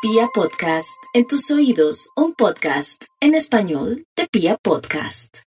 Pia Podcast, en tus oídos, un podcast en español de Pia Podcast.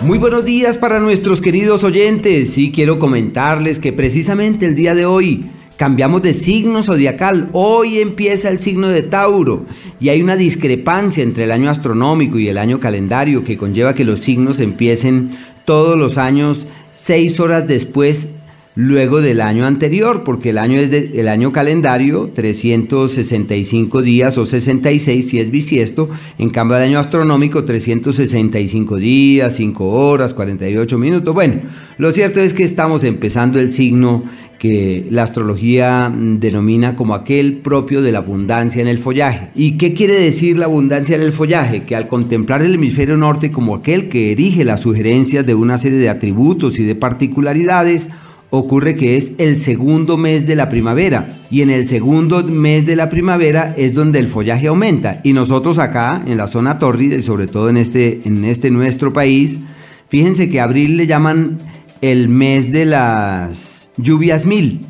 Muy buenos días para nuestros queridos oyentes. Sí, quiero comentarles que precisamente el día de hoy cambiamos de signo zodiacal. Hoy empieza el signo de Tauro y hay una discrepancia entre el año astronómico y el año calendario que conlleva que los signos empiecen todos los años seis horas después luego del año anterior, porque el año es de, el año calendario, 365 días o 66 si es bisiesto, en cambio el año astronómico 365 días, 5 horas, 48 minutos. Bueno, lo cierto es que estamos empezando el signo que la astrología denomina como aquel propio de la abundancia en el follaje. ¿Y qué quiere decir la abundancia en el follaje? Que al contemplar el hemisferio norte como aquel que erige las sugerencias de una serie de atributos y de particularidades, ocurre que es el segundo mes de la primavera y en el segundo mes de la primavera es donde el follaje aumenta y nosotros acá en la zona tórrida y sobre todo en este, en este nuestro país, fíjense que abril le llaman el mes de las lluvias mil,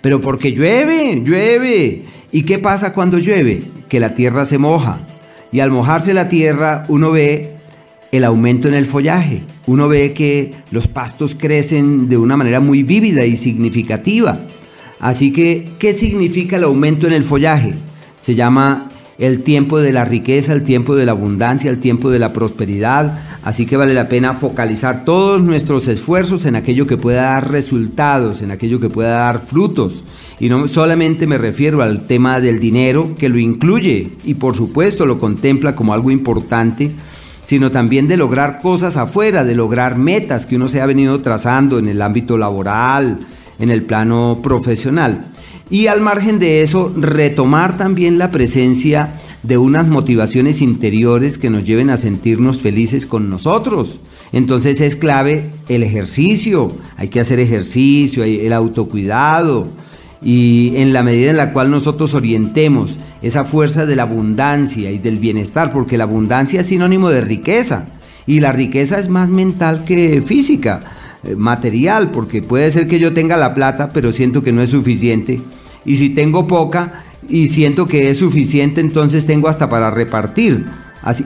pero porque llueve, llueve. ¿Y qué pasa cuando llueve? Que la tierra se moja y al mojarse la tierra uno ve el aumento en el follaje. Uno ve que los pastos crecen de una manera muy vívida y significativa. Así que, ¿qué significa el aumento en el follaje? Se llama el tiempo de la riqueza, el tiempo de la abundancia, el tiempo de la prosperidad. Así que vale la pena focalizar todos nuestros esfuerzos en aquello que pueda dar resultados, en aquello que pueda dar frutos. Y no solamente me refiero al tema del dinero, que lo incluye y por supuesto lo contempla como algo importante, sino también de lograr cosas afuera, de lograr metas que uno se ha venido trazando en el ámbito laboral, en el plano profesional. Y al margen de eso, retomar también la presencia de unas motivaciones interiores que nos lleven a sentirnos felices con nosotros. Entonces es clave el ejercicio, hay que hacer ejercicio, el autocuidado, y en la medida en la cual nosotros orientemos esa fuerza de la abundancia y del bienestar, porque la abundancia es sinónimo de riqueza y la riqueza es más mental que física, eh, material, porque puede ser que yo tenga la plata, pero siento que no es suficiente, y si tengo poca y siento que es suficiente, entonces tengo hasta para repartir.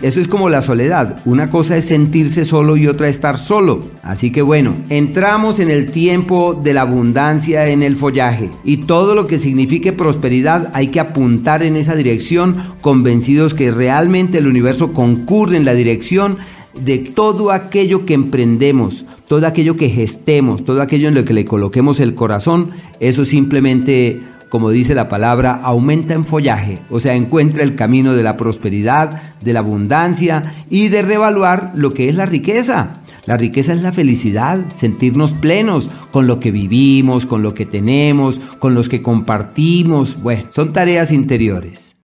Eso es como la soledad. Una cosa es sentirse solo y otra estar solo. Así que bueno, entramos en el tiempo de la abundancia en el follaje. Y todo lo que signifique prosperidad hay que apuntar en esa dirección, convencidos que realmente el universo concurre en la dirección de todo aquello que emprendemos, todo aquello que gestemos, todo aquello en lo que le coloquemos el corazón, eso simplemente como dice la palabra, aumenta en follaje, o sea, encuentra el camino de la prosperidad, de la abundancia y de revaluar lo que es la riqueza. La riqueza es la felicidad, sentirnos plenos con lo que vivimos, con lo que tenemos, con los que compartimos. Bueno, son tareas interiores.